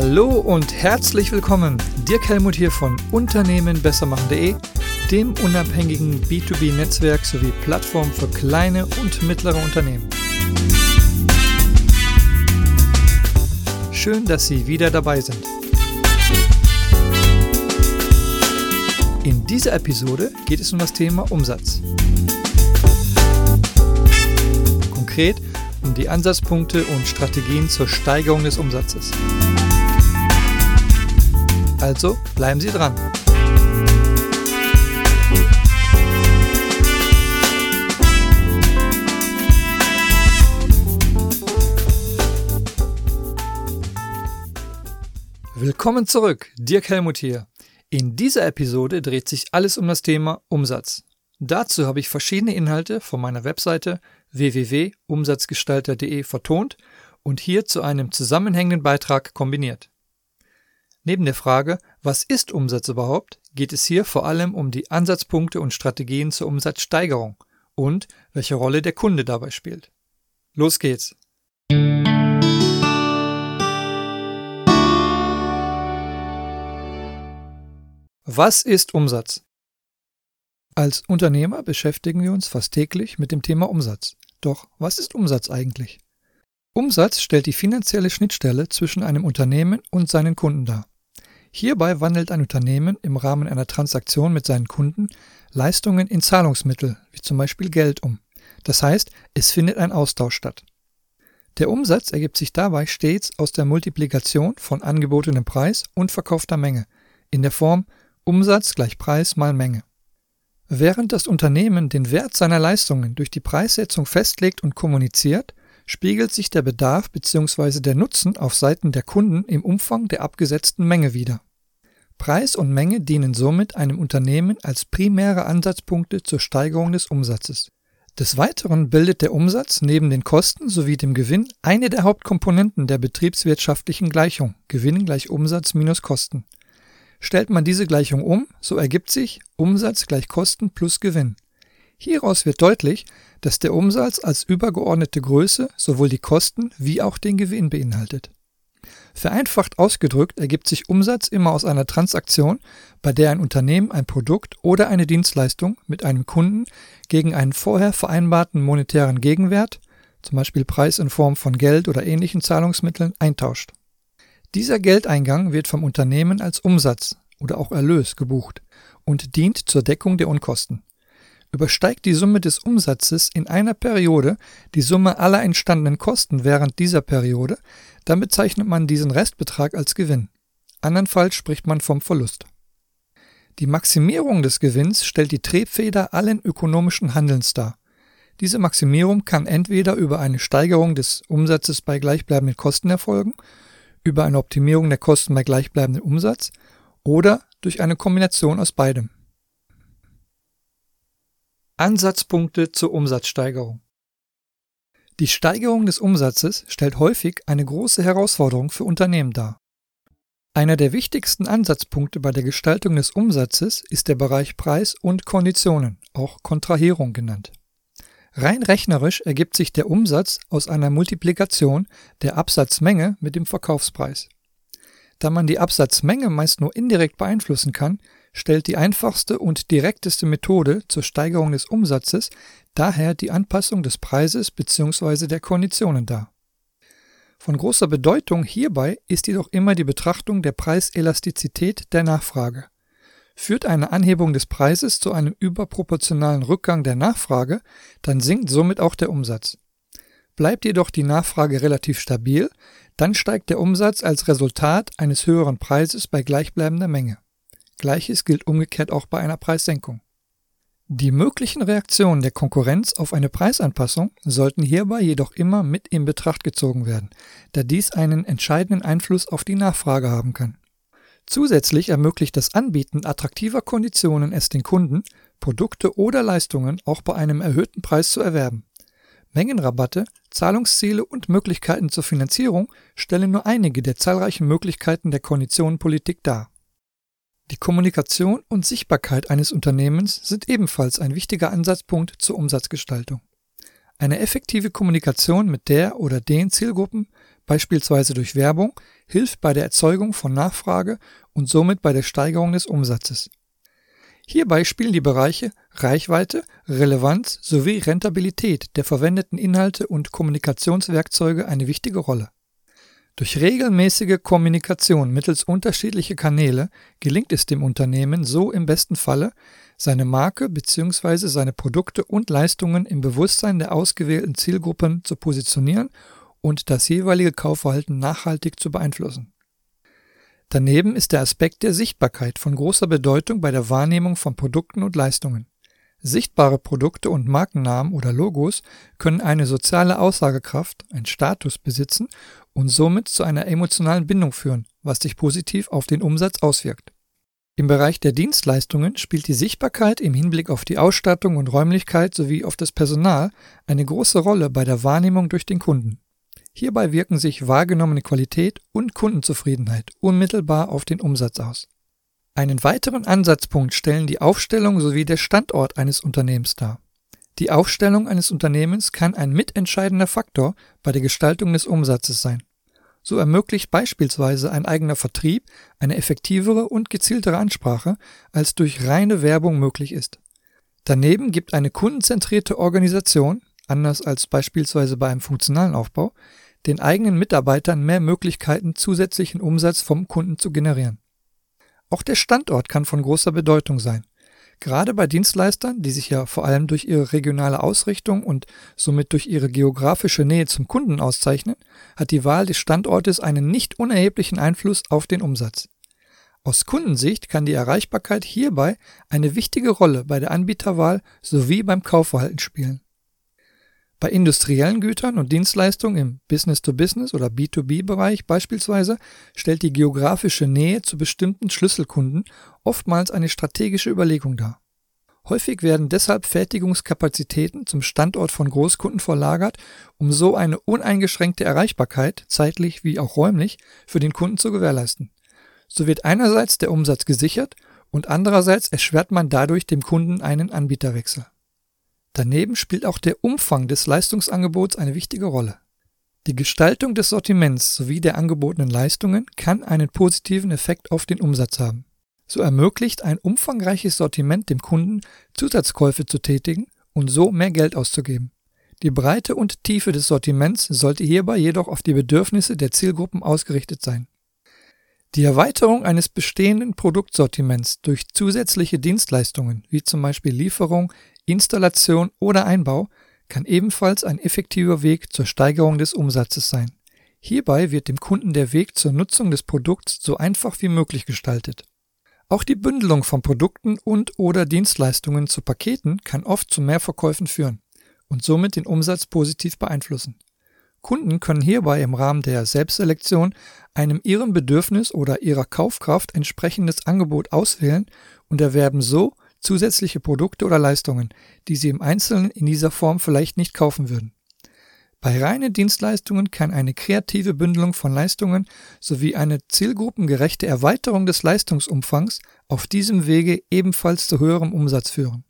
Hallo und herzlich willkommen. Dirk Helmut hier von Unternehmenbessermachen.de, dem unabhängigen B2B-Netzwerk sowie Plattform für kleine und mittlere Unternehmen. Schön, dass Sie wieder dabei sind. In dieser Episode geht es um das Thema Umsatz. Konkret um die Ansatzpunkte und Strategien zur Steigerung des Umsatzes. Also bleiben Sie dran. Willkommen zurück, Dirk Helmut hier. In dieser Episode dreht sich alles um das Thema Umsatz. Dazu habe ich verschiedene Inhalte von meiner Webseite www.umsatzgestalter.de vertont und hier zu einem zusammenhängenden Beitrag kombiniert. Neben der Frage, was ist Umsatz überhaupt, geht es hier vor allem um die Ansatzpunkte und Strategien zur Umsatzsteigerung und welche Rolle der Kunde dabei spielt. Los geht's! Was ist Umsatz? Als Unternehmer beschäftigen wir uns fast täglich mit dem Thema Umsatz. Doch was ist Umsatz eigentlich? Umsatz stellt die finanzielle Schnittstelle zwischen einem Unternehmen und seinen Kunden dar. Hierbei wandelt ein Unternehmen im Rahmen einer Transaktion mit seinen Kunden Leistungen in Zahlungsmittel, wie zum Beispiel Geld, um. Das heißt, es findet ein Austausch statt. Der Umsatz ergibt sich dabei stets aus der Multiplikation von angebotenem Preis und verkaufter Menge in der Form Umsatz gleich Preis mal Menge. Während das Unternehmen den Wert seiner Leistungen durch die Preissetzung festlegt und kommuniziert, spiegelt sich der Bedarf bzw. der Nutzen auf Seiten der Kunden im Umfang der abgesetzten Menge wider. Preis und Menge dienen somit einem Unternehmen als primäre Ansatzpunkte zur Steigerung des Umsatzes. Des Weiteren bildet der Umsatz neben den Kosten sowie dem Gewinn eine der Hauptkomponenten der betriebswirtschaftlichen Gleichung Gewinn gleich Umsatz minus Kosten. Stellt man diese Gleichung um, so ergibt sich Umsatz gleich Kosten plus Gewinn. Hieraus wird deutlich, dass der Umsatz als übergeordnete Größe sowohl die Kosten wie auch den Gewinn beinhaltet. Vereinfacht ausgedrückt ergibt sich Umsatz immer aus einer Transaktion, bei der ein Unternehmen ein Produkt oder eine Dienstleistung mit einem Kunden gegen einen vorher vereinbarten monetären Gegenwert, zum Beispiel Preis in Form von Geld oder ähnlichen Zahlungsmitteln, eintauscht. Dieser Geldeingang wird vom Unternehmen als Umsatz oder auch Erlös gebucht und dient zur Deckung der Unkosten. Übersteigt die Summe des Umsatzes in einer Periode die Summe aller entstandenen Kosten während dieser Periode, dann bezeichnet man diesen Restbetrag als Gewinn. Andernfalls spricht man vom Verlust. Die Maximierung des Gewinns stellt die Triebfeder allen ökonomischen Handelns dar. Diese Maximierung kann entweder über eine Steigerung des Umsatzes bei gleichbleibenden Kosten erfolgen über eine Optimierung der Kosten bei gleichbleibendem Umsatz oder durch eine Kombination aus beidem. Ansatzpunkte zur Umsatzsteigerung Die Steigerung des Umsatzes stellt häufig eine große Herausforderung für Unternehmen dar. Einer der wichtigsten Ansatzpunkte bei der Gestaltung des Umsatzes ist der Bereich Preis und Konditionen, auch Kontrahierung genannt. Rein rechnerisch ergibt sich der Umsatz aus einer Multiplikation der Absatzmenge mit dem Verkaufspreis. Da man die Absatzmenge meist nur indirekt beeinflussen kann, stellt die einfachste und direkteste Methode zur Steigerung des Umsatzes daher die Anpassung des Preises bzw. der Konditionen dar. Von großer Bedeutung hierbei ist jedoch immer die Betrachtung der Preiselastizität der Nachfrage. Führt eine Anhebung des Preises zu einem überproportionalen Rückgang der Nachfrage, dann sinkt somit auch der Umsatz. Bleibt jedoch die Nachfrage relativ stabil, dann steigt der Umsatz als Resultat eines höheren Preises bei gleichbleibender Menge. Gleiches gilt umgekehrt auch bei einer Preissenkung. Die möglichen Reaktionen der Konkurrenz auf eine Preisanpassung sollten hierbei jedoch immer mit in Betracht gezogen werden, da dies einen entscheidenden Einfluss auf die Nachfrage haben kann. Zusätzlich ermöglicht das Anbieten attraktiver Konditionen es den Kunden, Produkte oder Leistungen auch bei einem erhöhten Preis zu erwerben. Mengenrabatte, Zahlungsziele und Möglichkeiten zur Finanzierung stellen nur einige der zahlreichen Möglichkeiten der Konditionenpolitik dar. Die Kommunikation und Sichtbarkeit eines Unternehmens sind ebenfalls ein wichtiger Ansatzpunkt zur Umsatzgestaltung. Eine effektive Kommunikation mit der oder den Zielgruppen beispielsweise durch Werbung, hilft bei der Erzeugung von Nachfrage und somit bei der Steigerung des Umsatzes. Hierbei spielen die Bereiche Reichweite, Relevanz sowie Rentabilität der verwendeten Inhalte und Kommunikationswerkzeuge eine wichtige Rolle. Durch regelmäßige Kommunikation mittels unterschiedlicher Kanäle gelingt es dem Unternehmen so im besten Falle, seine Marke bzw. seine Produkte und Leistungen im Bewusstsein der ausgewählten Zielgruppen zu positionieren und das jeweilige Kaufverhalten nachhaltig zu beeinflussen. Daneben ist der Aspekt der Sichtbarkeit von großer Bedeutung bei der Wahrnehmung von Produkten und Leistungen. Sichtbare Produkte und Markennamen oder Logos können eine soziale Aussagekraft, einen Status besitzen und somit zu einer emotionalen Bindung führen, was sich positiv auf den Umsatz auswirkt. Im Bereich der Dienstleistungen spielt die Sichtbarkeit im Hinblick auf die Ausstattung und Räumlichkeit sowie auf das Personal eine große Rolle bei der Wahrnehmung durch den Kunden. Hierbei wirken sich wahrgenommene Qualität und Kundenzufriedenheit unmittelbar auf den Umsatz aus. Einen weiteren Ansatzpunkt stellen die Aufstellung sowie der Standort eines Unternehmens dar. Die Aufstellung eines Unternehmens kann ein mitentscheidender Faktor bei der Gestaltung des Umsatzes sein. So ermöglicht beispielsweise ein eigener Vertrieb eine effektivere und gezieltere Ansprache, als durch reine Werbung möglich ist. Daneben gibt eine kundenzentrierte Organisation, anders als beispielsweise bei einem funktionalen Aufbau, den eigenen Mitarbeitern mehr Möglichkeiten, zusätzlichen Umsatz vom Kunden zu generieren. Auch der Standort kann von großer Bedeutung sein. Gerade bei Dienstleistern, die sich ja vor allem durch ihre regionale Ausrichtung und somit durch ihre geografische Nähe zum Kunden auszeichnen, hat die Wahl des Standortes einen nicht unerheblichen Einfluss auf den Umsatz. Aus Kundensicht kann die Erreichbarkeit hierbei eine wichtige Rolle bei der Anbieterwahl sowie beim Kaufverhalten spielen. Bei industriellen Gütern und Dienstleistungen im Business-to-Business oder B2B-Bereich beispielsweise stellt die geografische Nähe zu bestimmten Schlüsselkunden oftmals eine strategische Überlegung dar. Häufig werden deshalb Fertigungskapazitäten zum Standort von Großkunden verlagert, um so eine uneingeschränkte Erreichbarkeit, zeitlich wie auch räumlich, für den Kunden zu gewährleisten. So wird einerseits der Umsatz gesichert und andererseits erschwert man dadurch dem Kunden einen Anbieterwechsel. Daneben spielt auch der Umfang des Leistungsangebots eine wichtige Rolle. Die Gestaltung des Sortiments sowie der angebotenen Leistungen kann einen positiven Effekt auf den Umsatz haben. So ermöglicht ein umfangreiches Sortiment dem Kunden, Zusatzkäufe zu tätigen und so mehr Geld auszugeben. Die Breite und Tiefe des Sortiments sollte hierbei jedoch auf die Bedürfnisse der Zielgruppen ausgerichtet sein. Die Erweiterung eines bestehenden Produktsortiments durch zusätzliche Dienstleistungen, wie zum Beispiel Lieferung, Installation oder Einbau kann ebenfalls ein effektiver Weg zur Steigerung des Umsatzes sein. Hierbei wird dem Kunden der Weg zur Nutzung des Produkts so einfach wie möglich gestaltet. Auch die Bündelung von Produkten und/oder Dienstleistungen zu Paketen kann oft zu Mehrverkäufen führen und somit den Umsatz positiv beeinflussen. Kunden können hierbei im Rahmen der Selbstselektion einem ihrem Bedürfnis oder ihrer Kaufkraft entsprechendes Angebot auswählen und erwerben so zusätzliche Produkte oder Leistungen, die sie im Einzelnen in dieser Form vielleicht nicht kaufen würden. Bei reinen Dienstleistungen kann eine kreative Bündelung von Leistungen sowie eine zielgruppengerechte Erweiterung des Leistungsumfangs auf diesem Wege ebenfalls zu höherem Umsatz führen.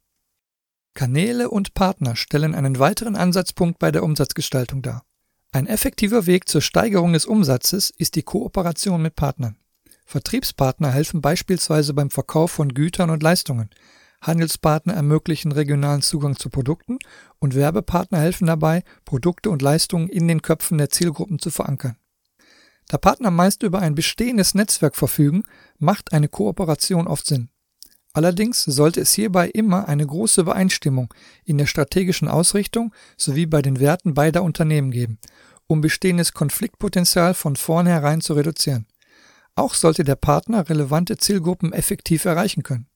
Kanäle und Partner stellen einen weiteren Ansatzpunkt bei der Umsatzgestaltung dar. Ein effektiver Weg zur Steigerung des Umsatzes ist die Kooperation mit Partnern. Vertriebspartner helfen beispielsweise beim Verkauf von Gütern und Leistungen, Handelspartner ermöglichen regionalen Zugang zu Produkten und Werbepartner helfen dabei, Produkte und Leistungen in den Köpfen der Zielgruppen zu verankern. Da Partner meist über ein bestehendes Netzwerk verfügen, macht eine Kooperation oft Sinn. Allerdings sollte es hierbei immer eine große Übereinstimmung in der strategischen Ausrichtung sowie bei den Werten beider Unternehmen geben, um bestehendes Konfliktpotenzial von vornherein zu reduzieren. Auch sollte der Partner relevante Zielgruppen effektiv erreichen können.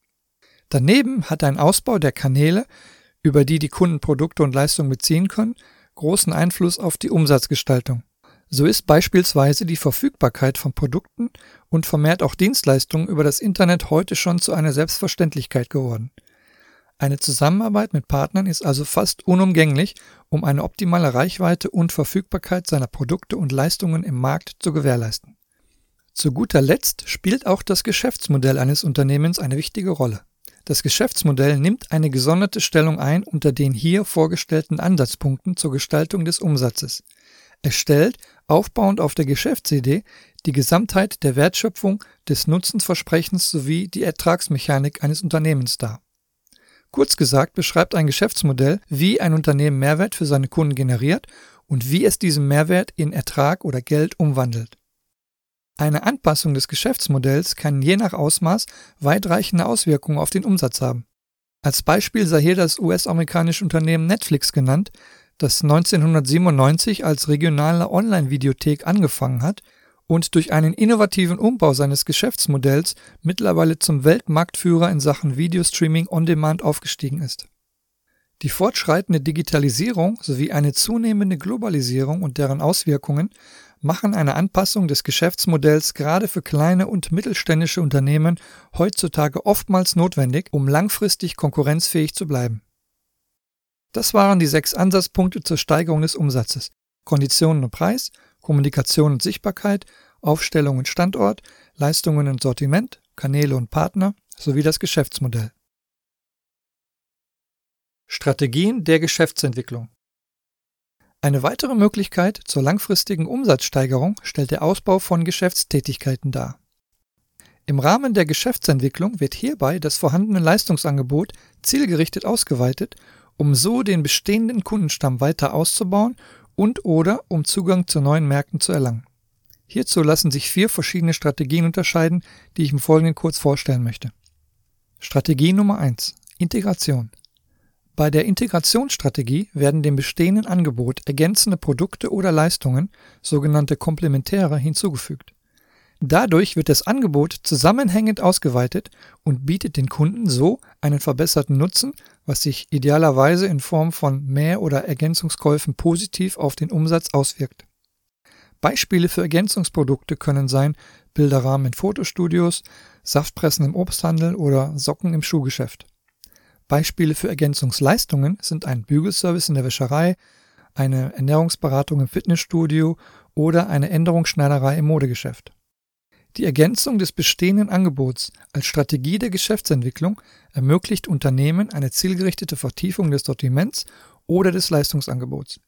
Daneben hat ein Ausbau der Kanäle, über die die Kunden Produkte und Leistungen beziehen können, großen Einfluss auf die Umsatzgestaltung. So ist beispielsweise die Verfügbarkeit von Produkten und vermehrt auch Dienstleistungen über das Internet heute schon zu einer Selbstverständlichkeit geworden. Eine Zusammenarbeit mit Partnern ist also fast unumgänglich, um eine optimale Reichweite und Verfügbarkeit seiner Produkte und Leistungen im Markt zu gewährleisten. Zu guter Letzt spielt auch das Geschäftsmodell eines Unternehmens eine wichtige Rolle. Das Geschäftsmodell nimmt eine gesonderte Stellung ein unter den hier vorgestellten Ansatzpunkten zur Gestaltung des Umsatzes. erstellt, aufbauend auf der Geschäftsidee, die Gesamtheit der Wertschöpfung, des Nutzensversprechens sowie die Ertragsmechanik eines Unternehmens dar. Kurz gesagt beschreibt ein Geschäftsmodell, wie ein Unternehmen Mehrwert für seine Kunden generiert und wie es diesen Mehrwert in Ertrag oder Geld umwandelt. Eine Anpassung des Geschäftsmodells kann je nach Ausmaß weitreichende Auswirkungen auf den Umsatz haben. Als Beispiel sei hier das US-amerikanische Unternehmen Netflix genannt, das 1997 als regionale Online-Videothek angefangen hat und durch einen innovativen Umbau seines Geschäftsmodells mittlerweile zum Weltmarktführer in Sachen Videostreaming on Demand aufgestiegen ist. Die fortschreitende Digitalisierung sowie eine zunehmende Globalisierung und deren Auswirkungen machen eine Anpassung des Geschäftsmodells gerade für kleine und mittelständische Unternehmen heutzutage oftmals notwendig, um langfristig konkurrenzfähig zu bleiben. Das waren die sechs Ansatzpunkte zur Steigerung des Umsatzes. Konditionen und Preis, Kommunikation und Sichtbarkeit, Aufstellung und Standort, Leistungen und Sortiment, Kanäle und Partner sowie das Geschäftsmodell. Strategien der Geschäftsentwicklung Eine weitere Möglichkeit zur langfristigen Umsatzsteigerung stellt der Ausbau von Geschäftstätigkeiten dar. Im Rahmen der Geschäftsentwicklung wird hierbei das vorhandene Leistungsangebot zielgerichtet ausgeweitet, um so den bestehenden Kundenstamm weiter auszubauen und oder um Zugang zu neuen Märkten zu erlangen. Hierzu lassen sich vier verschiedene Strategien unterscheiden, die ich im Folgenden kurz vorstellen möchte. Strategie Nummer eins: Integration. Bei der Integrationsstrategie werden dem bestehenden Angebot ergänzende Produkte oder Leistungen, sogenannte Komplementäre, hinzugefügt. Dadurch wird das Angebot zusammenhängend ausgeweitet und bietet den Kunden so einen verbesserten Nutzen, was sich idealerweise in Form von Mehr- oder Ergänzungskäufen positiv auf den Umsatz auswirkt. Beispiele für Ergänzungsprodukte können sein Bilderrahmen in Fotostudios, Saftpressen im Obsthandel oder Socken im Schuhgeschäft. Beispiele für Ergänzungsleistungen sind ein Bügelservice in der Wäscherei, eine Ernährungsberatung im Fitnessstudio oder eine Änderungsschneiderei im Modegeschäft. Die Ergänzung des bestehenden Angebots als Strategie der Geschäftsentwicklung ermöglicht Unternehmen eine zielgerichtete Vertiefung des Sortiments oder des Leistungsangebots.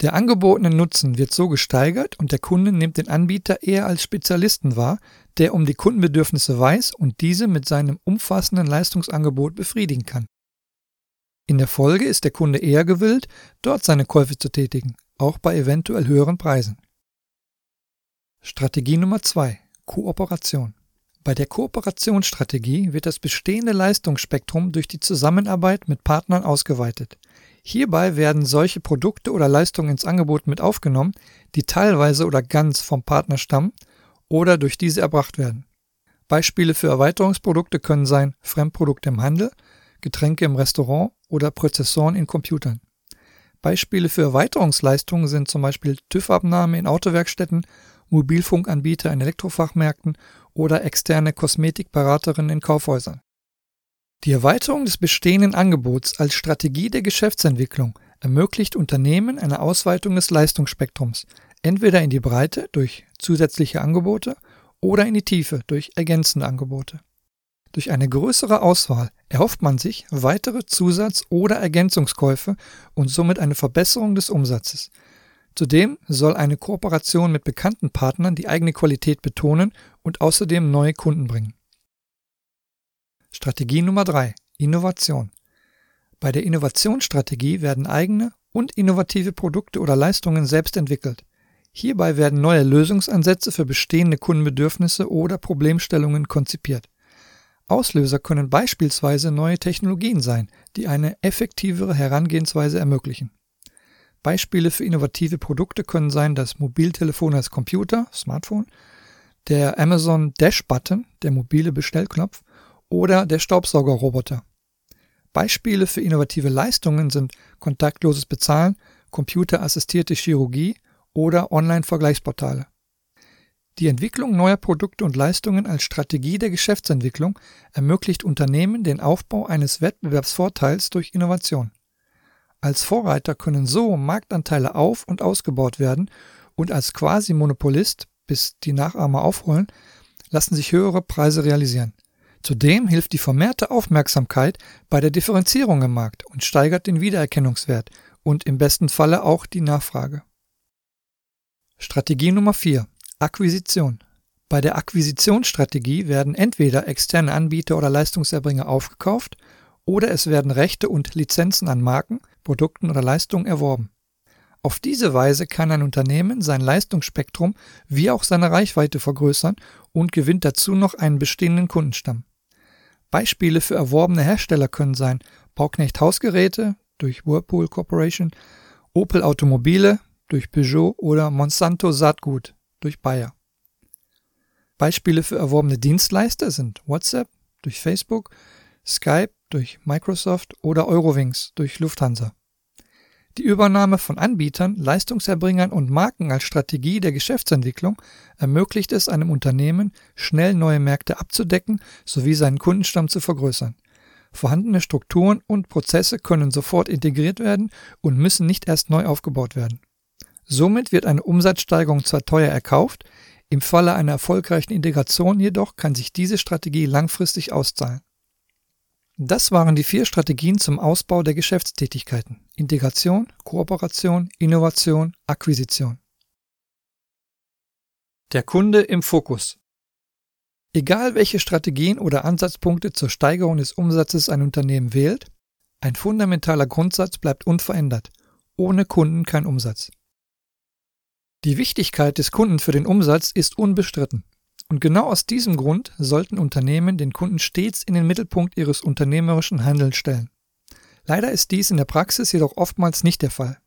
Der angebotene Nutzen wird so gesteigert und der Kunde nimmt den Anbieter eher als Spezialisten wahr, der um die Kundenbedürfnisse weiß und diese mit seinem umfassenden Leistungsangebot befriedigen kann. In der Folge ist der Kunde eher gewillt, dort seine Käufe zu tätigen, auch bei eventuell höheren Preisen. Strategie Nummer zwei: Kooperation. Bei der Kooperationsstrategie wird das bestehende Leistungsspektrum durch die Zusammenarbeit mit Partnern ausgeweitet. Hierbei werden solche Produkte oder Leistungen ins Angebot mit aufgenommen, die teilweise oder ganz vom Partner stammen oder durch diese erbracht werden. Beispiele für Erweiterungsprodukte können sein Fremdprodukte im Handel, Getränke im Restaurant oder Prozessoren in Computern. Beispiele für Erweiterungsleistungen sind zum Beispiel TÜV-Abnahme in Autowerkstätten, Mobilfunkanbieter in Elektrofachmärkten oder externe Kosmetikberaterinnen in Kaufhäusern. Die Erweiterung des bestehenden Angebots als Strategie der Geschäftsentwicklung ermöglicht Unternehmen eine Ausweitung des Leistungsspektrums, entweder in die Breite durch zusätzliche Angebote oder in die Tiefe durch ergänzende Angebote. Durch eine größere Auswahl erhofft man sich weitere Zusatz- oder Ergänzungskäufe und somit eine Verbesserung des Umsatzes. Zudem soll eine Kooperation mit bekannten Partnern die eigene Qualität betonen und außerdem neue Kunden bringen. Strategie Nummer 3. Innovation. Bei der Innovationsstrategie werden eigene und innovative Produkte oder Leistungen selbst entwickelt. Hierbei werden neue Lösungsansätze für bestehende Kundenbedürfnisse oder Problemstellungen konzipiert. Auslöser können beispielsweise neue Technologien sein, die eine effektivere Herangehensweise ermöglichen. Beispiele für innovative Produkte können sein das Mobiltelefon als Computer, Smartphone, der Amazon Dash Button, der mobile Bestellknopf oder der Staubsaugerroboter. Beispiele für innovative Leistungen sind kontaktloses Bezahlen, computerassistierte Chirurgie oder Online-Vergleichsportale. Die Entwicklung neuer Produkte und Leistungen als Strategie der Geschäftsentwicklung ermöglicht Unternehmen den Aufbau eines Wettbewerbsvorteils durch Innovation. Als Vorreiter können so Marktanteile auf- und ausgebaut werden und als Quasi-Monopolist, bis die Nachahmer aufholen, lassen sich höhere Preise realisieren. Zudem hilft die vermehrte Aufmerksamkeit bei der Differenzierung im Markt und steigert den Wiedererkennungswert und im besten Falle auch die Nachfrage. Strategie Nummer 4. Akquisition. Bei der Akquisitionsstrategie werden entweder externe Anbieter oder Leistungserbringer aufgekauft oder es werden Rechte und Lizenzen an Marken, Produkten oder Leistungen erworben. Auf diese Weise kann ein Unternehmen sein Leistungsspektrum wie auch seine Reichweite vergrößern und gewinnt dazu noch einen bestehenden Kundenstamm. Beispiele für erworbene Hersteller können sein Bauknecht Hausgeräte durch Whirlpool Corporation, Opel Automobile durch Peugeot oder Monsanto Saatgut durch Bayer. Beispiele für erworbene Dienstleister sind WhatsApp durch Facebook, Skype durch Microsoft oder Eurowings durch Lufthansa. Die Übernahme von Anbietern, Leistungserbringern und Marken als Strategie der Geschäftsentwicklung ermöglicht es einem Unternehmen, schnell neue Märkte abzudecken sowie seinen Kundenstamm zu vergrößern. Vorhandene Strukturen und Prozesse können sofort integriert werden und müssen nicht erst neu aufgebaut werden. Somit wird eine Umsatzsteigerung zwar teuer erkauft, im Falle einer erfolgreichen Integration jedoch kann sich diese Strategie langfristig auszahlen. Das waren die vier Strategien zum Ausbau der Geschäftstätigkeiten. Integration, Kooperation, Innovation, Akquisition. Der Kunde im Fokus. Egal welche Strategien oder Ansatzpunkte zur Steigerung des Umsatzes ein Unternehmen wählt, ein fundamentaler Grundsatz bleibt unverändert. Ohne Kunden kein Umsatz. Die Wichtigkeit des Kunden für den Umsatz ist unbestritten. Und genau aus diesem Grund sollten Unternehmen den Kunden stets in den Mittelpunkt ihres unternehmerischen Handelns stellen. Leider ist dies in der Praxis jedoch oftmals nicht der Fall,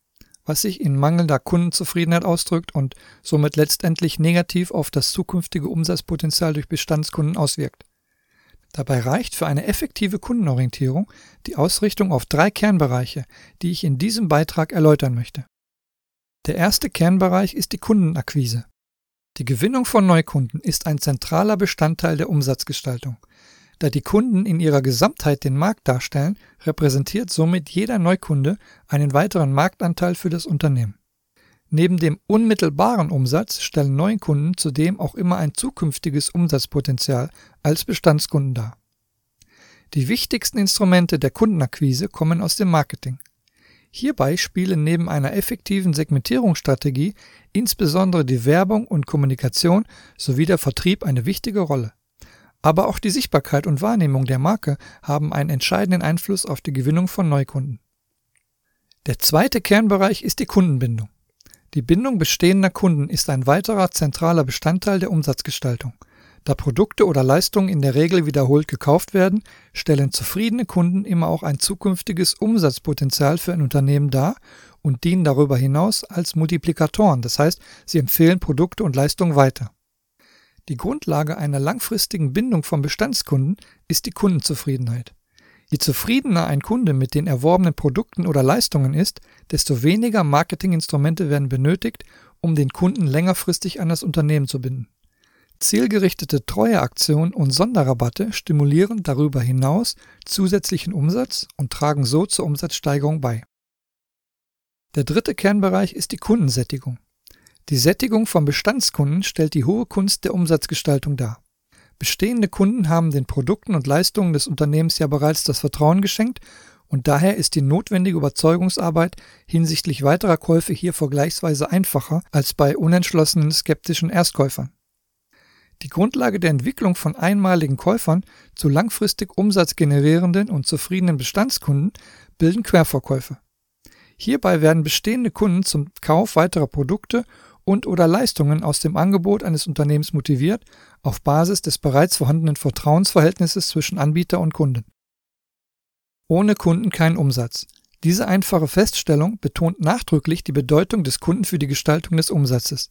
was sich in mangelnder Kundenzufriedenheit ausdrückt und somit letztendlich negativ auf das zukünftige Umsatzpotenzial durch Bestandskunden auswirkt. Dabei reicht für eine effektive Kundenorientierung die Ausrichtung auf drei Kernbereiche, die ich in diesem Beitrag erläutern möchte. Der erste Kernbereich ist die Kundenakquise. Die Gewinnung von Neukunden ist ein zentraler Bestandteil der Umsatzgestaltung. Da die Kunden in ihrer Gesamtheit den Markt darstellen, repräsentiert somit jeder Neukunde einen weiteren Marktanteil für das Unternehmen. Neben dem unmittelbaren Umsatz stellen neue Kunden zudem auch immer ein zukünftiges Umsatzpotenzial als Bestandskunden dar. Die wichtigsten Instrumente der Kundenakquise kommen aus dem Marketing. Hierbei spielen neben einer effektiven Segmentierungsstrategie insbesondere die Werbung und Kommunikation sowie der Vertrieb eine wichtige Rolle. Aber auch die Sichtbarkeit und Wahrnehmung der Marke haben einen entscheidenden Einfluss auf die Gewinnung von Neukunden. Der zweite Kernbereich ist die Kundenbindung. Die Bindung bestehender Kunden ist ein weiterer zentraler Bestandteil der Umsatzgestaltung. Da Produkte oder Leistungen in der Regel wiederholt gekauft werden, stellen zufriedene Kunden immer auch ein zukünftiges Umsatzpotenzial für ein Unternehmen dar und dienen darüber hinaus als Multiplikatoren, das heißt, sie empfehlen Produkte und Leistungen weiter. Die Grundlage einer langfristigen Bindung von Bestandskunden ist die Kundenzufriedenheit. Je zufriedener ein Kunde mit den erworbenen Produkten oder Leistungen ist, desto weniger Marketinginstrumente werden benötigt, um den Kunden längerfristig an das Unternehmen zu binden. Zielgerichtete Treueaktionen und Sonderrabatte stimulieren darüber hinaus zusätzlichen Umsatz und tragen so zur Umsatzsteigerung bei. Der dritte Kernbereich ist die Kundensättigung. Die Sättigung von Bestandskunden stellt die hohe Kunst der Umsatzgestaltung dar. Bestehende Kunden haben den Produkten und Leistungen des Unternehmens ja bereits das Vertrauen geschenkt und daher ist die notwendige Überzeugungsarbeit hinsichtlich weiterer Käufe hier vergleichsweise einfacher als bei unentschlossenen skeptischen Erstkäufern. Die Grundlage der Entwicklung von einmaligen Käufern zu langfristig umsatzgenerierenden und zufriedenen Bestandskunden bilden Querverkäufe. Hierbei werden bestehende Kunden zum Kauf weiterer Produkte und oder Leistungen aus dem Angebot eines Unternehmens motiviert, auf Basis des bereits vorhandenen Vertrauensverhältnisses zwischen Anbieter und Kunden. Ohne Kunden kein Umsatz. Diese einfache Feststellung betont nachdrücklich die Bedeutung des Kunden für die Gestaltung des Umsatzes.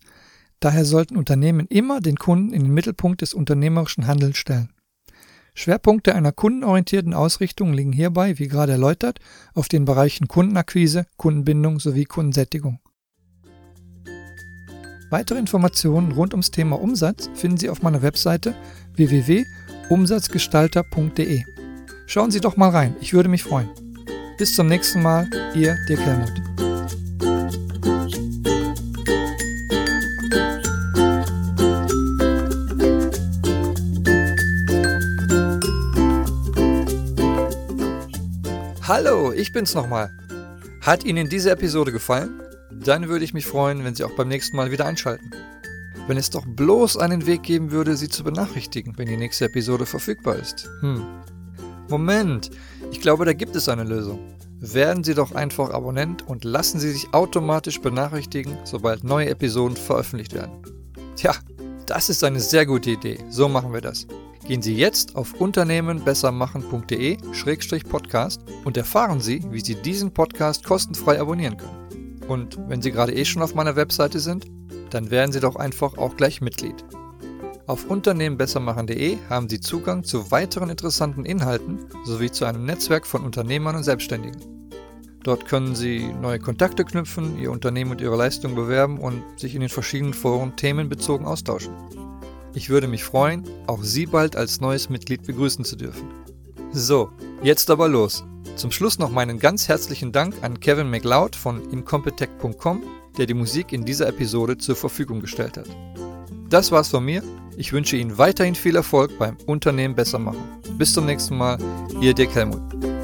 Daher sollten Unternehmen immer den Kunden in den Mittelpunkt des unternehmerischen Handelns stellen. Schwerpunkte einer kundenorientierten Ausrichtung liegen hierbei, wie gerade erläutert, auf den Bereichen Kundenakquise, Kundenbindung sowie Kundensättigung. Weitere Informationen rund ums Thema Umsatz finden Sie auf meiner Webseite www.umsatzgestalter.de. Schauen Sie doch mal rein, ich würde mich freuen. Bis zum nächsten Mal, Ihr Dirk Helmut. Hallo, ich bin's nochmal. Hat Ihnen diese Episode gefallen? dann würde ich mich freuen, wenn Sie auch beim nächsten Mal wieder einschalten. Wenn es doch bloß einen Weg geben würde, Sie zu benachrichtigen, wenn die nächste Episode verfügbar ist. Hm. Moment, ich glaube, da gibt es eine Lösung. Werden Sie doch einfach Abonnent und lassen Sie sich automatisch benachrichtigen, sobald neue Episoden veröffentlicht werden. Tja, das ist eine sehr gute Idee. So machen wir das. Gehen Sie jetzt auf unternehmenbessermachen.de-podcast und erfahren Sie, wie Sie diesen Podcast kostenfrei abonnieren können. Und wenn Sie gerade eh schon auf meiner Webseite sind, dann werden Sie doch einfach auch gleich Mitglied. Auf unternehmenbessermachen.de haben Sie Zugang zu weiteren interessanten Inhalten sowie zu einem Netzwerk von Unternehmern und Selbstständigen. Dort können Sie neue Kontakte knüpfen, Ihr Unternehmen und Ihre Leistung bewerben und sich in den verschiedenen Foren themenbezogen austauschen. Ich würde mich freuen, auch Sie bald als neues Mitglied begrüßen zu dürfen. So, jetzt aber los. Zum Schluss noch meinen ganz herzlichen Dank an Kevin McLeod von incompetech.com, der die Musik in dieser Episode zur Verfügung gestellt hat. Das war's von mir. Ich wünsche Ihnen weiterhin viel Erfolg beim Unternehmen besser machen. Bis zum nächsten Mal, Ihr Dirk Helmut.